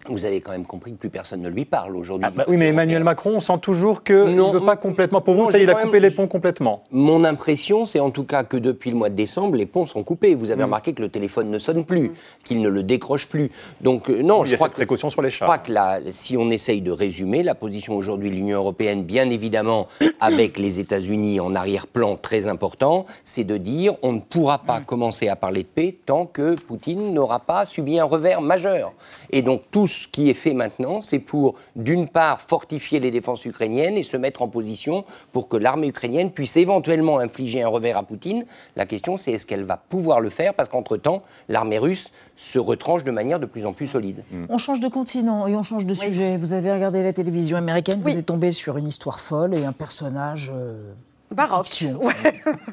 Vous avez quand même compris que plus personne ne lui parle aujourd'hui. Ah, bah oui, mais Emmanuel Macron, on sent toujours qu'il ne veut pas complètement. Pour vous, non, ça y est, il a coupé même- les ponts complètement. Mon impression, c'est en tout cas que depuis le mois de décembre, les ponts sont coupés. Vous avez remarqué que le téléphone ne sonne plus, qu'il ne le décroche plus. Donc euh, non, Il y je a crois cette que précaution sur les je chars. crois que là, si on essaye de résumer, la position aujourd'hui de l'Union européenne, bien évidemment, avec les États-Unis en arrière-plan très important, c'est de dire on ne pourra pas commencer à parler de paix tant que Poutine n'aura pas subi un revers majeur. Et donc tout ce qui est fait maintenant, c'est pour, d'une part, fortifier les défenses ukrainiennes et se mettre en position pour que l'armée ukrainienne puisse éventuellement infliger un revers à Poutine. La question, c'est est-ce qu'elle va pouvoir le faire parce qu'entre-temps, l'armée russe se retranche de manière de plus en plus solide. On change de continent et on change de sujet. Vous avez regardé la télévision américaine, Oui. vous êtes tombé sur une histoire folle et un personnage. euh, Baroque. Ouais,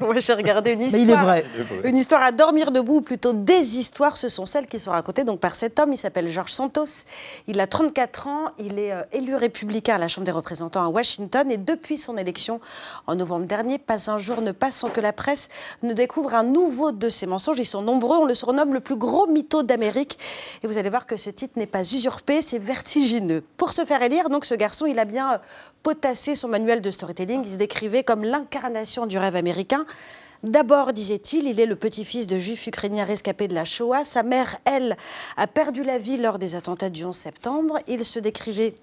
Ouais, j'ai regardé une Mais histoire. il est vrai. Une histoire à dormir debout, ou plutôt des histoires, ce sont celles qui sont racontées donc par cet homme. Il s'appelle Georges Santos. Il a 34 ans. Il est euh, élu républicain à la Chambre des représentants à Washington. Et depuis son élection en novembre dernier, pas un jour ne passe sans que la presse ne découvre un nouveau de ses mensonges. Ils sont nombreux. On le surnomme le plus gros mytho d'Amérique. Et vous allez voir que ce titre n'est pas usurpé, c'est vertigineux. Pour se faire élire, donc, ce garçon, il a bien euh, potassé son manuel de storytelling. Il se décrivait comme l'incarnation du rêve américain. D'abord, disait-il, il est le petit-fils de juifs ukrainiens rescapés de la Shoah. Sa mère, elle, a perdu la vie lors des attentats du 11 septembre. Il se décrivait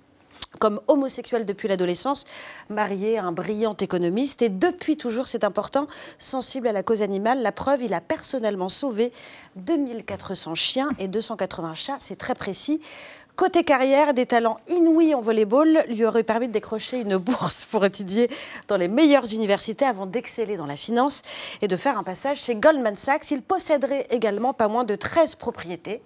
comme homosexuel depuis l'adolescence, marié à un brillant économiste et depuis toujours, c'est important, sensible à la cause animale. La preuve, il a personnellement sauvé 2400 chiens et 280 chats, c'est très précis. Côté carrière, des talents inouïs en volleyball lui auraient permis de décrocher une bourse pour étudier dans les meilleures universités avant d'exceller dans la finance et de faire un passage chez Goldman Sachs. Il posséderait également pas moins de 13 propriétés.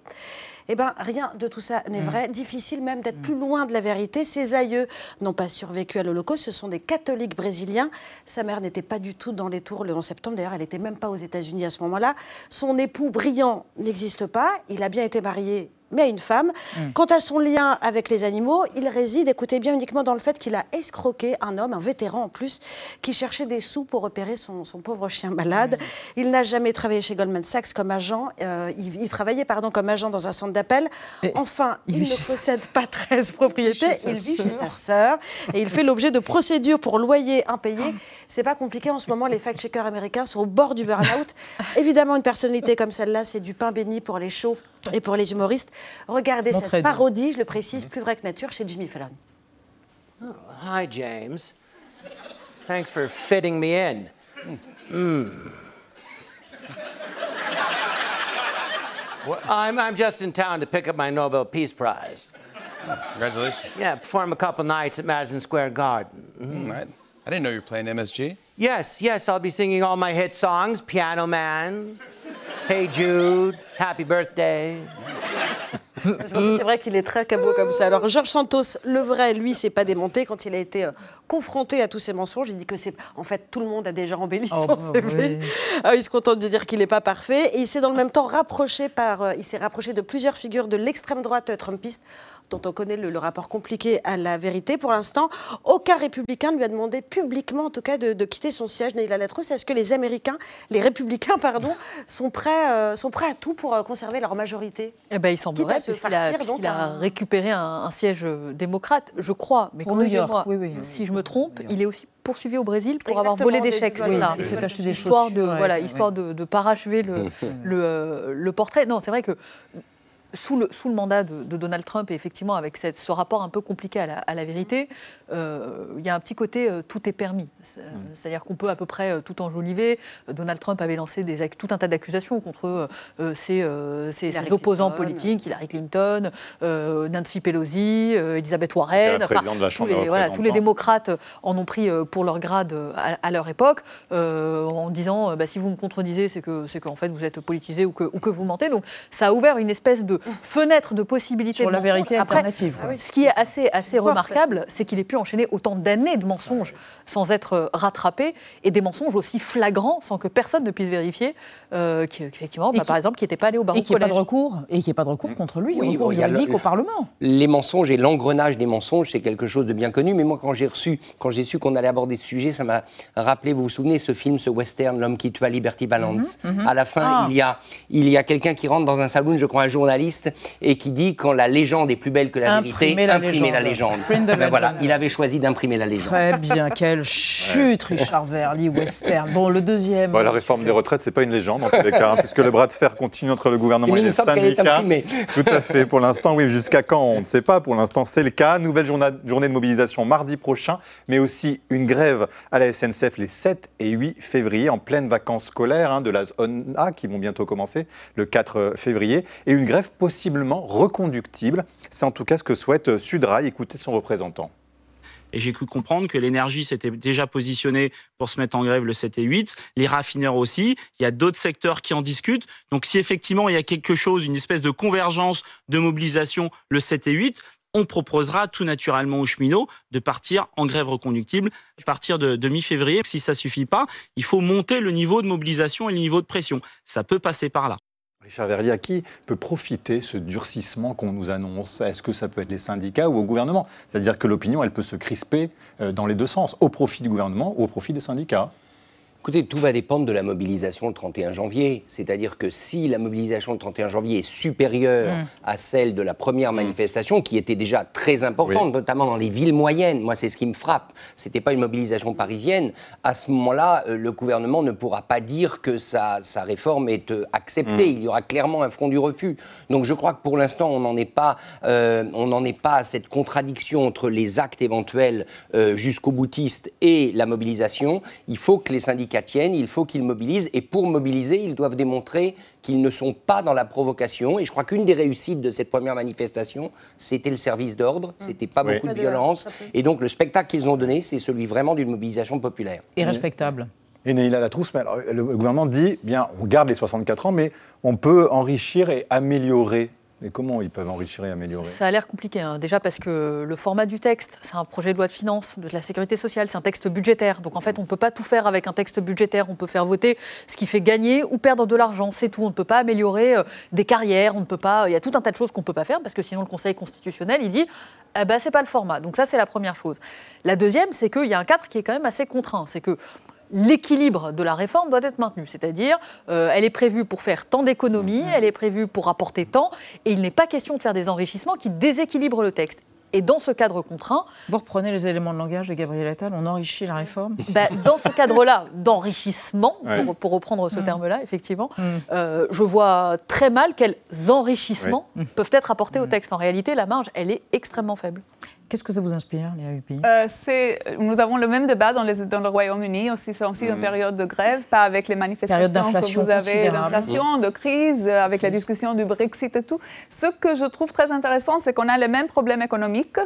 Eh bien, rien de tout ça n'est vrai. Difficile même d'être plus loin de la vérité. Ses aïeux n'ont pas survécu à l'Holocauste. Ce sont des catholiques brésiliens. Sa mère n'était pas du tout dans les tours le 11 septembre. D'ailleurs, elle n'était même pas aux États-Unis à ce moment-là. Son époux brillant n'existe pas. Il a bien été marié mais à une femme. Quant à son lien avec les animaux, il réside, écoutez bien, uniquement dans le fait qu'il a escroqué un homme, un vétéran en plus, qui cherchait des sous pour opérer son, son pauvre chien malade. Il n'a jamais travaillé chez Goldman Sachs comme agent. euh, il, il travaillait pardon, comme agent dans un centre d'appel. Enfin, il, ne possède pas 13 propriétés. Chez Il vit chez sa sœur et il fait l'objet de procédures pour loyer impayé. C'est pas compliqué en ce moment. Les fact-checkers américains sont au bord du burn-out. Évidemment, une personnalité comme celle-là, c'est du pain béni pour les shows et pour les humoristes. Regardez cette parodie, je le précise, plus vrai que nature, chez Jimmy Fallon. Hi, James. Thanks for fitting me in. Mm. I'm, I'm just in town to pick up my Nobel Peace Prize. Congratulations. Yeah, perform a couple nights at Madison Square Garden. Mhm. I, I didn't know you were playing MSG. Yes, yes, I'll be singing all my hit songs Piano Man, Hey Jude, Happy Birthday. C'est vrai qu'il est très cabot comme ça. Alors, Georges Santos, le vrai, lui, s'est pas démonté quand il a été euh, confronté à tous ces mensonges. Il dit que c'est. En fait, tout le monde a déjà embelli Oh, son bah CV. oui. Ah, il se contente de dire qu'il n'est pas parfait. Et il s'est dans le même temps rapproché par. euh, il s'est rapproché de plusieurs figures de l'extrême droite euh, trumpiste dont on connaît le, le rapport compliqué à la vérité. Pour l'instant, aucun républicain ne lui a demandé publiquement, en tout cas, de, de quitter son siège. Neil Latrous, est-ce que les Américains, les républicains, pardon, sont prêts, euh, sont prêts à tout pour conserver leur majorité? Eh ben, il semblerait, se farcir, donc, a un- récupéré un, un siège euh, démocrate, je crois. Mais Pour New York, oui, oui, oui. si je me trompe, il est aussi poursuivi au Brésil pour avoir volé des des chèques, c'est ça Il s'est acheté des histoire de, ouais, voilà, ouais. histoire de, de parachever le, le, euh, le portrait. Non, c'est vrai que sous le, sous le mandat de, de Donald Trump, et effectivement avec cette- ce rapport un peu compliqué à la, à la vérité, euh, il y a un petit côté euh, tout est permis. C'est- C'est-à-dire qu'on peut à peu près euh, tout enjoliver. Euh, Donald Trump avait lancé des, tout un tas d'accusations contre euh, euh, ses, euh, ses- ses Hillary opposants Clinton. politiques, Hillary Clinton, euh, Nancy Pelosi, euh, Elizabeth Warren, La présidente de la tous, Chambre les, voilà, tous les démocrates en ont pris euh, pour leur grade euh, à, à leur époque, euh, en disant euh, bah, si vous me contredisez, c'est que c'est qu'en fait vous êtes politisé ou que, ou que vous mentez. Donc ça a ouvert une espèce de fenêtre de possibilité Sur de la mensonge. vérité Après, alternative, quoi. Ce qui est assez, assez remarquable, c'est qu'il ait pu enchaîner autant d'années de mensonges sans être euh, rattrapé et des mensonges aussi flagrants sans que personne ne puisse vérifier euh, qui, effectivement, Et bah, par exemple, qui n'était pas allé au barreau Et qu'il n'y ait pas de recours, et qu'il n'y ait pas de recours contre lui, Oui, recours le- juridique au Parlement. Les mensonges et l'engrenage des mensonges, c'est quelque chose de bien connu. Mais moi, quand j'ai reçu, quand j'ai su qu'on allait aborder ce sujet, ça m'a rappelé. Vous vous souvenez ce film, ce western, L'homme qui tua Liberty Valance. Mhm, mhm. À la fin, Ah. il y a, il y a quelqu'un qui rentre dans un saloon, je crois un journaliste, et qui dit quand la légende est plus belle que la Imprimez vérité, la imprimez la légende. the Ben voilà, legend. il avait choisi d'imprimer la légende. Très bien, quelle chute, Richard Verly, western. Bon, le deuxième. Bah, la réforme des retraites, c'est pas une légende en tous les cas, hein, puisque le bras de fer continue entre le gouvernement et les syndicats. Tout à fait. Pour l'instant, oui. Jusqu'à quand On ne sait pas. Pour l'instant, c'est le cas. Nouvelle journa- journée de mobilisation mardi prochain, mais aussi une grève à la SNCF les 7 et 8 février, en pleine vacances scolaires hein, de la zone A qui vont bientôt commencer le 4 février, et une grève possiblement reconductible. C'est en tout cas ce que souhaite Sudrail. Écoutez son représentant. Et j'ai cru comprendre que l'énergie s'était déjà positionnée pour se mettre en grève le 7 et 8, les raffineurs aussi. Il y a d'autres secteurs qui en discutent. Donc si effectivement il y a quelque chose, une espèce de convergence de mobilisation le 7 et 8, on proposera tout naturellement aux cheminots de partir en grève reconductible à partir de, de mi-février. Si ça suffit pas, il faut monter le niveau de mobilisation et le niveau de pression. Ça peut passer par là. Richard Verlier, à qui peut profiter ce durcissement qu'on nous annonce? Est-ce que ça peut être les syndicats ou au gouvernement? C'est-à-dire que l'opinion, elle peut se crisper euh, dans les deux sens, au profit du gouvernement ou au profit des syndicats. Écoutez, tout va dépendre de la mobilisation le 31 janvier. C'est-à-dire que si la mobilisation le 31 janvier est supérieure Mm. à celle de la première manifestation, qui était déjà très importante, notamment dans les villes moyennes, moi c'est ce qui me frappe, c'était pas une mobilisation parisienne, à ce moment-là, euh, le gouvernement ne pourra pas dire que sa, sa réforme est euh, acceptée. Mm. Il y aura clairement un front du refus. Donc je crois que pour l'instant, on n'en est pas, euh, on n'en est pas à cette contradiction entre les actes éventuels euh, jusqu'au boutiste et la mobilisation. Il faut que les syndicats tiennent, il faut qu'ils mobilisent, et pour mobiliser, ils doivent démontrer qu'ils ne sont pas dans la provocation. Et je crois qu'une des réussites de cette première manifestation, c'était le service d'ordre, c'était pas Oui. beaucoup Pas de de- violence, et donc le spectacle qu'ils ont donné, c'est celui vraiment d'une mobilisation populaire. Et respectable. Et Neila Latrousse, mais alors, le gouvernement dit, bien, on garde les 64 ans, mais on peut enrichir et améliorer Et comment ils peuvent enrichir et améliorer Ça a l'air compliqué. hein. Déjà parce que le format du texte, c'est un projet de loi de finances de la sécurité sociale, c'est un texte budgétaire. Donc en fait, on ne peut pas tout faire avec un texte budgétaire. On peut faire voter ce qui fait gagner ou perdre de l'argent. C'est tout. On ne peut pas améliorer euh, des carrières. On ne peut pas. Il y a tout un tas de choses qu'on ne peut pas faire parce que sinon le Conseil constitutionnel, il dit ben, c'est pas le format. Donc ça, c'est la première chose. La deuxième, c'est qu'il y a un cadre qui est quand même assez contraint. C'est que l'équilibre de la réforme doit être maintenu. C'est-à-dire, euh, elle est prévue pour faire tant d'économies, elle est prévue pour apporter tant, et il n'est pas question de faire des enrichissements qui déséquilibrent le texte. Et dans ce cadre contraint, Vous reprenez les éléments de langage de Gabriel Attal, on enrichit la réforme? Bah, dans ce cadre-là d'enrichissement, Ouais. pour, pour reprendre ce Mm. terme-là, effectivement, Mm. euh, je vois très mal quels enrichissements Ouais. peuvent être apportés au texte. En réalité, la marge, elle est extrêmement faible. Qu'est-ce que ça vous inspire, Léa Huppy Euh, c'est- nous avons le même débat dans, les- dans le Royaume-Uni aussi. C'est aussi une période de grève, pas avec les manifestations que d'inflation vous avez, d'inflation, de crise, euh, avec la discussion du Brexit et tout. Ce que je trouve très intéressant, c'est qu'on a les mêmes problèmes économiques,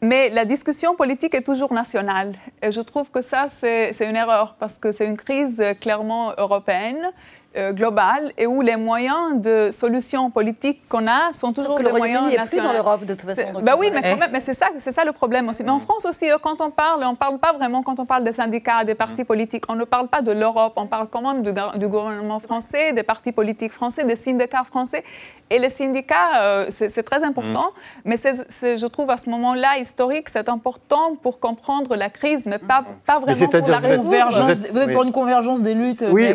mais la discussion politique est toujours nationale. Et je trouve que ça, c'est c'est une erreur, parce que c'est une crise euh, clairement européenne. Euh, globale et où les moyens de solutions politiques qu'on a sont toujours que les le Royaume-Uni moyens est plus dans nationaux. l'Europe, de toute façon, Bah il oui, mais quand même, mais c'est ça, c'est ça le problème aussi. Mais en France aussi, euh, quand on parle, on ne parle pas vraiment quand on parle des syndicats, des partis politiques, on ne parle pas de l'Europe, on parle quand même du, gouvernement français, des partis politiques français, des syndicats français. Et les syndicats, euh, c'est c'est très important, mais c'est- c'est- je trouve à ce moment-là historique, c'est important pour comprendre la crise, mais pas, pas vraiment pour la résoudre. vous êtes- Vous êtes oui. pour une convergence des luttes Oui, des-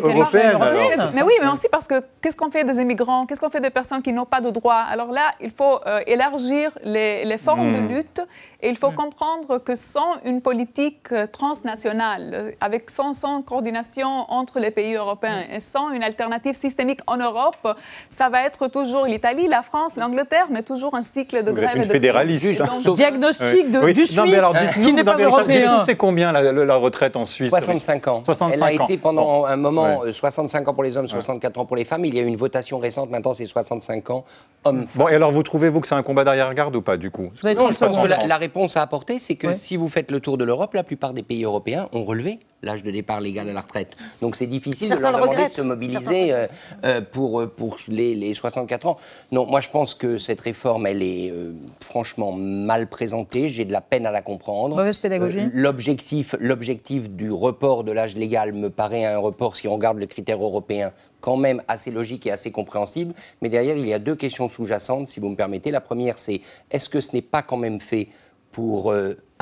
mais oui, mais aussi parce que qu'est-ce qu'on fait des immigrants? Qu'est-ce qu'on fait des personnes qui n'ont pas de droits? Alors là, il faut euh, élargir les, les formes de lutte et il faut comprendre que sans une politique euh, transnationale, euh, avec sans, sans coordination entre les pays européens et sans une alternative systémique en Europe, ça va être toujours l'Italie, la France, l'Angleterre, mais toujours un cycle de Vous grève êtes et une de fédéraliste. hein. Donc, Diagnostic de- Oui. du Non, mais alors, Suisse, qui n'est pas mais européen. dites-nous, C'est combien la, la- la retraite en Suisse? 65 ans. 65 Elle a ans. été pendant Bon. un moment Ouais. euh, 65 ans pour les hommes, 64 ans pour les femmes. Il y a eu une votation récente, maintenant c'est 65 ans hommes. Bon, et alors vous trouvez-vous que c'est un combat d'arrière-garde ou pas du coup? Non, 30 je pense que la, la réponse à apporter, c'est que Ouais. si vous faites le tour de l'Europe, la plupart des pays européens ont relevé l'âge de départ légal à la retraite. Donc c'est difficile Certains de leur le demander de regrettent. se mobiliser euh, euh, pour, euh, pour les, les 64 ans. Non, moi je pense que cette réforme, elle est euh, franchement mal présentée. J'ai de la peine à la comprendre. Mauvaise pédagogie L'objectif, l'objectif du report de l'âge légal me paraît un report, si on regarde le critère européen, quand même assez logique et assez compréhensible. Mais derrière, il y a deux questions sous-jacentes, si vous me permettez. La première, c'est est-ce que ce n'est pas quand même fait pour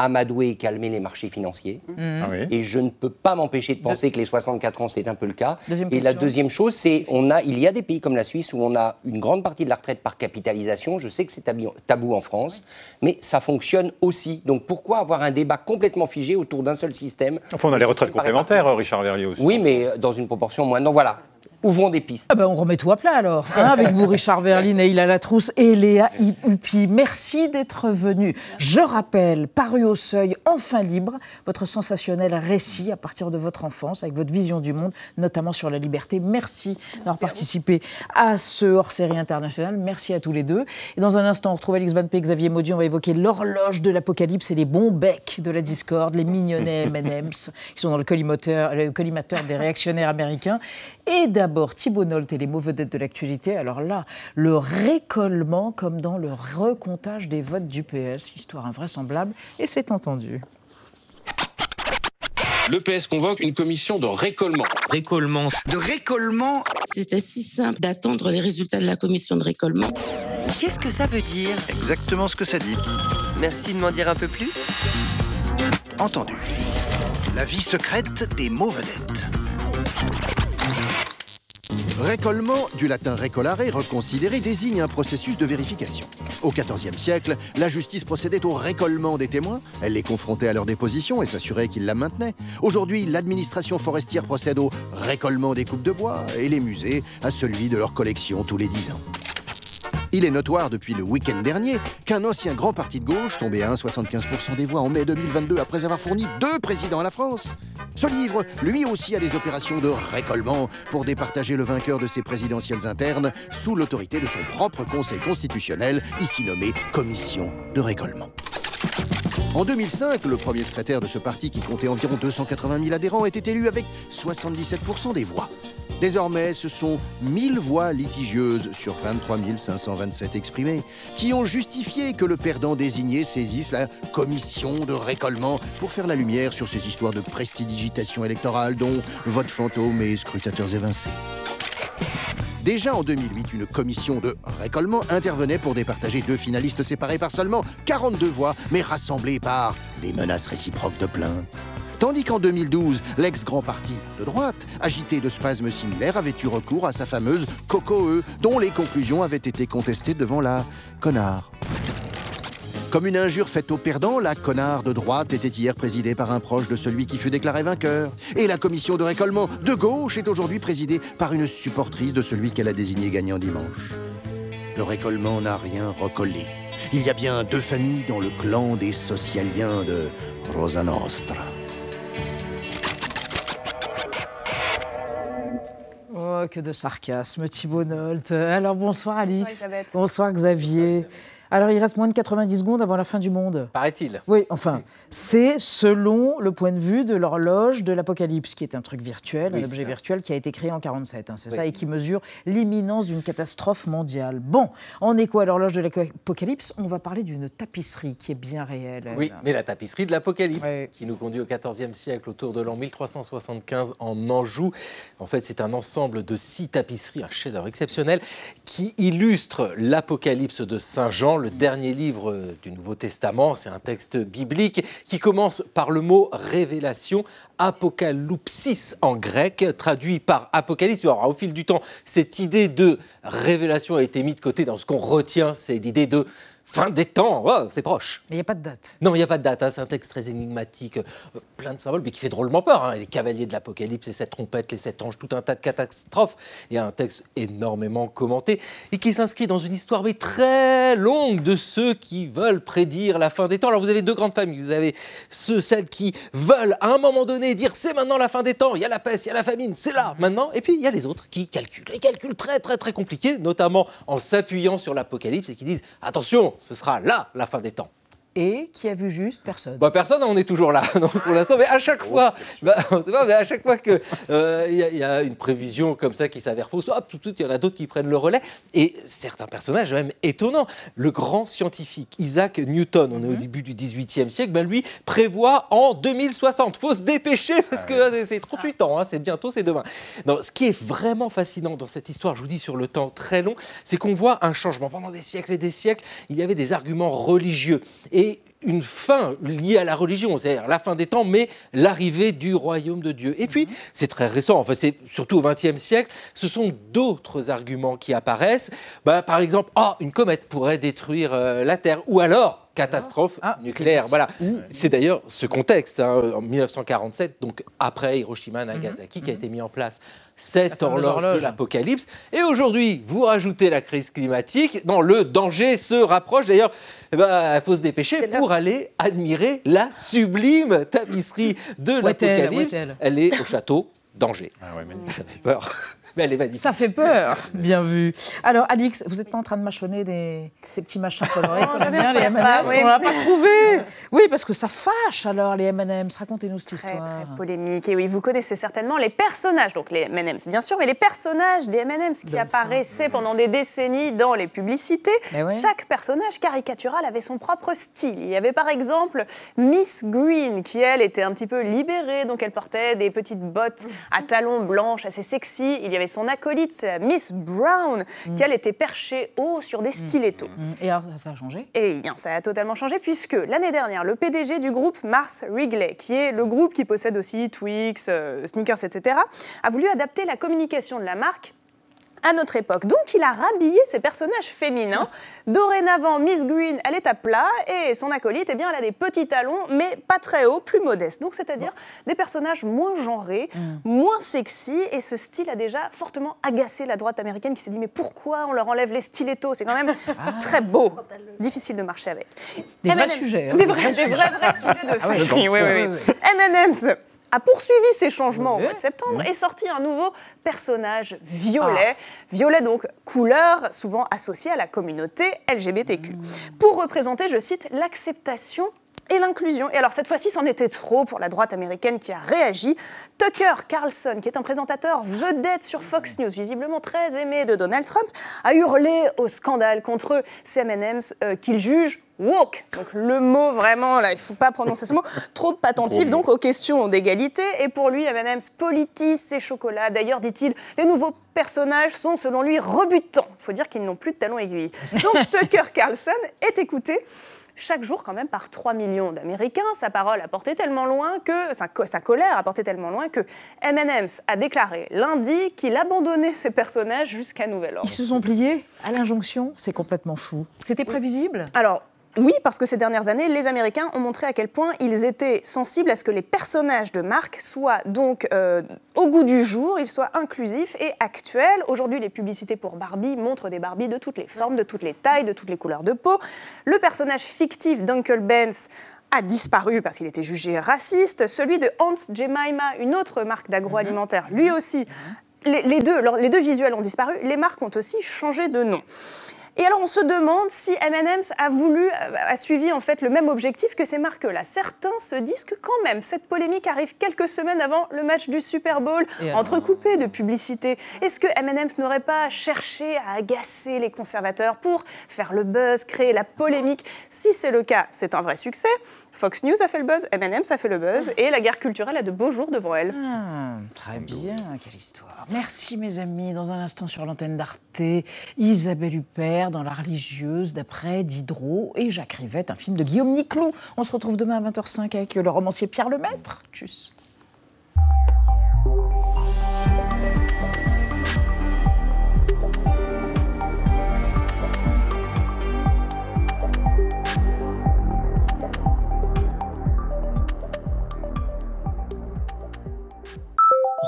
amadouer et calmer les marchés financiers Mhm. Ah oui. Et je ne peux pas m'empêcher de penser que les 64 ans, c'est un peu le cas. Deuxième et la deuxième chose, c'est on a, il y a des pays comme la Suisse où on a une grande partie de la retraite par capitalisation. Je sais que c'est tabou, tabou en France, mais ça fonctionne aussi. Donc pourquoi avoir un débat complètement figé autour d'un seul système Enfin, on a les retraites complémentaires, Richard Verlier aussi. Oui, mais euh, dans une proportion moindre. Donc voilà, ouvrons des pistes. Ah ben on remet tout à plat alors, hein, avec vous Richard Verlin, Neila Latrousse et Léa Huppy. Merci d'être venus. Je rappelle, paru au seuil, enfin libre, votre sensationnel récit à partir de votre enfance, avec votre vision du monde, notamment sur la liberté. Merci d'avoir participé à ce hors-série international. Merci à tous les deux. Et dans un instant, on retrouve Alex Van P, et Xavier Maudy. On va évoquer l'horloge de l'apocalypse et les bons becs de la discorde, les mignonnets M&M's qui sont dans le collimateur, le collimateur des réactionnaires américains. Et d'abord, Thibault Nolte et les mots vedettes de l'actualité. Alors là, le récollement comme dans le recomptage des votes du PS, histoire invraisemblable, et c'est entendu. Le PS convoque une commission de récollement. Récollement. De récollement C'était si simple d'attendre les résultats de la commission de récollement. Qu'est-ce que ça veut dire? Exactement ce que ça dit. Merci de m'en dire un peu plus. Entendu. La vie secrète des mots vedettes. Récollement, du latin recolare, reconsidérer, désigne un processus de vérification. Au XIVe siècle, la justice procédait au récollement des témoins. Elle les confrontait à leur déposition et s'assurait qu'ils la maintenaient. Aujourd'hui, l'administration forestière procède au récollement des coupes de bois et les musées à celui de leur collection tous les dix ans. Il est notoire depuis le week-end dernier qu'un ancien grand parti de gauche, tombé à 1,75% des voix en mai 2022 après avoir fourni deux présidents à la France, se livre lui aussi à des opérations de récollement pour départager le vainqueur de ses présidentielles internes sous l'autorité de son propre conseil constitutionnel, ici nommé Commission de récollement. En 2005, le premier secrétaire de ce parti, qui comptait environ 280 000 adhérents, était élu avec 77% des voix. Désormais, ce sont 1000 voix litigieuses sur 23 527 exprimées qui ont justifié que le perdant désigné saisisse la commission de récollement pour faire la lumière sur ces histoires de prestidigitation électorale dont vote fantôme et scrutateurs évincés. Déjà en 2008, une commission de récollement intervenait pour départager deux finalistes séparés par seulement 42 voix, mais rassemblés par des menaces réciproques de plainte. Tandis qu'en 2012, l'ex-grand parti de droite, agité de spasmes similaires, avait eu recours à sa fameuse COCOE, dont les conclusions avaient été contestées devant la connard. Comme une injure faite aux perdants, la connard de droite était hier présidée par un proche de celui qui fut déclaré vainqueur. Et la commission de récollement de gauche est aujourd'hui présidée par une supportrice de celui qu'elle a désigné gagnant dimanche. Le récollement n'a rien recollé. Il y a bien deux familles dans le clan des socialiens de Rosa Nostra. Oh, que de sarcasme, Thibault Nolte. Alors bonsoir Alix. Bonsoir, Elisabeth. Bonsoir Xavier. Alors il reste moins de 90 secondes avant la fin du monde. Paraît-il. Oui, enfin, c'est selon le point de vue de l'horloge de l'Apocalypse, qui est un truc virtuel, Oui, un objet ça. virtuel qui a été créé en 47, hein, c'est Oui. ça, et qui mesure l'imminence d'une catastrophe mondiale. Bon, en écho à l'horloge de l'Apocalypse, on va parler d'une tapisserie qui est bien réelle. elle. Oui, mais la tapisserie de l'Apocalypse, qui nous conduit au XIVe siècle, autour de l'an 1375 en Anjou. En fait, c'est un ensemble de six tapisseries, un chef-d'œuvre exceptionnel, qui illustre l'Apocalypse de Saint Jean, le dernier livre euh, du Nouveau Testament. C'est un texte biblique qui commence par le mot révélation, apocalypsis en grec, traduit par apocalypse. Alors, au fil du temps, cette idée de révélation a été mise de côté dans ce qu'on retient, c'est l'idée de fin des temps. Oh, c'est proche. Mais il n'y a pas de date. Non, il n'y a pas de date, hein, c'est un texte très énigmatique, euh, plein de symboles, mais qui fait drôlement peur. hein. Les cavaliers de l'Apocalypse, les sept trompettes, les sept anges, tout un tas de catastrophes. Il y a un texte énormément commenté et qui s'inscrit dans une histoire mais très longue de ceux qui veulent prédire la fin des temps. Alors vous avez deux grandes familles. Vous avez ceux, celles qui veulent à un moment donné dire c'est maintenant la fin des temps, il y a la peste, il y a la famine, c'est là maintenant. Et puis il y a les autres qui calculent. Les calculs très très très compliqués, notamment en s'appuyant sur l'Apocalypse et qui disent attention, ce sera là la fin des temps. Et qui a vu juste personne. Bah, personne, on est toujours là donc, pour l'instant. Mais à chaque fois, bah, on sait pas, mais à chaque fois qu'il y, a- il y a une prévision comme ça qui s'avère fausse, hop, tout de suite, il y en a d'autres qui prennent le relais. Et certains personnages même étonnants. Le grand scientifique Isaac Newton, on est au début du XVIIIe siècle, bah, lui prévoit en 2060. Faut se dépêcher parce que euh, c'est 38 ans, hein, c'est bientôt, c'est demain. Non, ce qui est vraiment fascinant dans cette histoire, je vous dis sur le temps très long, c'est qu'on voit un changement. Pendant des siècles et des siècles, il y avait des arguments religieux et une fin liée à la religion, c'est-à-dire la fin des temps, mais l'arrivée du royaume de Dieu. Et puis, c'est très récent, enfin c'est surtout au XXe siècle, ce sont d'autres arguments qui apparaissent. Bah, par exemple, ah, une comète pourrait détruire euh, la Terre, ou alors catastrophe nucléaire. Voilà. C'est d'ailleurs ce contexte, hein, en 1947, donc après Hiroshima, Nagasaki, qui a été mis en place cette horloge, de l'apocalypse. Et aujourd'hui, vous rajoutez la crise climatique. Non, le danger se rapproche. D'ailleurs, il faut se dépêcher pour aller admirer la sublime tapisserie de l'apocalypse. Elle est au château d'Angers. Ça fait peur. Mais elle est magnifique. Ça fait peur, bien vu. Alors, Alix, vous n'êtes pas en train de mâchonner des, ces petits machins colorés Non, jamais bien, les M&M's oui. On l'a pas trouvé. Oui, parce que ça fâche alors les M&M's. Racontez-nous cette Très, histoire. très polémique. Et oui, vous connaissez certainement les personnages, donc les M&M's bien sûr, mais les personnages des M&M's qui apparaissaient pendant des décennies dans les publicités. Ouais. Chaque personnage caricatural avait son propre style. Il y avait par exemple Miss Green, qui elle était un petit peu libérée, donc elle portait des petites bottes à talons blanches assez sexy. Il y avait son acolyte, c'est Miss Brown, qui elle était perchée haut sur des stilettos. Mm. Et alors, ça a changé? Et bien, ça a totalement changé puisque l'année dernière, le PDG du groupe Mars Wrigley, qui est le groupe qui possède aussi Twix, euh, Snickers, etc., a voulu adapter la communication de la marque à notre époque. Donc il a rhabillé ses personnages féminins. Dorénavant, Miss Green, elle est à plat et son acolyte, eh bien, elle a des petits talons, mais pas très hauts, plus modestes. Donc c'est-à-dire des personnages moins genrés, moins sexy. Et ce style a déjà fortement agacé la droite américaine qui s'est dit mais pourquoi on leur enlève les stilettos? C'est quand même très beau. Difficile de marcher avec. Des vrais sujets, hein, Des vrais, vrais des vrais, sujets. vrais sujets de Ah ouais, fashion. donc, Oui, oui, ouais, oui. ouais. M&M's a poursuivi ses changements au mois de septembre et sorti un nouveau personnage violet. Violet donc couleur souvent associée à la communauté LGBTQ. Pour représenter, je cite, l'acceptation et l'inclusion. Et alors cette fois-ci, c'en était trop pour la droite américaine qui a réagi. Tucker Carlson, qui est un présentateur vedette sur Fox News, visiblement très aimé de Donald Trump, a hurlé au scandale contre ces M&M's euh, qu'il juge woke. Donc le mot vraiment, là, il ne faut pas prononcer ce mot, trop attentif donc aux questions d'égalité. Et pour lui, M&M's politise ses chocolats. D'ailleurs, dit-il, les nouveaux personnages sont selon lui rebutants. Il faut dire qu'ils n'ont plus de talons aiguilles. Donc Tucker Carlson est écouté chaque jour quand même par 3 millions d'Américains. Sa parole a porté tellement loin que, sa, sa colère a porté tellement loin que M&M's a déclaré lundi qu'il abandonnait ses personnages jusqu'à nouvel ordre. Ils se sont pliés à l'injonction, c'est complètement fou. C'était prévisible? Alors, oui, parce que ces dernières années, les Américains ont montré à quel point ils étaient sensibles à ce que les personnages de marque soient donc euh, au goût du jour, ils soient inclusifs et actuels. Aujourd'hui, les publicités pour Barbie montrent des Barbies de toutes les formes, de toutes les tailles, de toutes les couleurs de peau. Le personnage fictif d'Uncle Ben's a disparu parce qu'il était jugé raciste. Celui de Aunt Jemima, une autre marque d'agroalimentaire, lui aussi, les, les deux, les deux visuels ont disparu. Les marques ont aussi changé de nom. Et alors on se demande si M&M's a voulu, a suivi en fait le même objectif que ces marques-là. Certains se disent que quand même cette polémique arrive quelques semaines avant le match du Super Bowl, entrecoupé de publicité. Est-ce que M&M's n'aurait pas cherché à agacer les conservateurs pour faire le buzz, créer la polémique? Si c'est le cas, c'est un vrai succès. Fox News a fait le buzz, M&M's a fait le buzz, et la guerre culturelle a de beaux jours devant elle. Ah, très bien, quelle histoire. Merci mes amis. Dans un instant sur l'antenne d'Arte, Isabelle Huppert dans La religieuse d'après Diderot et Jacques Rivette, un film de Guillaume Niclou. On se retrouve demain à 20h05 avec le romancier Pierre Lemaître. Tchuss.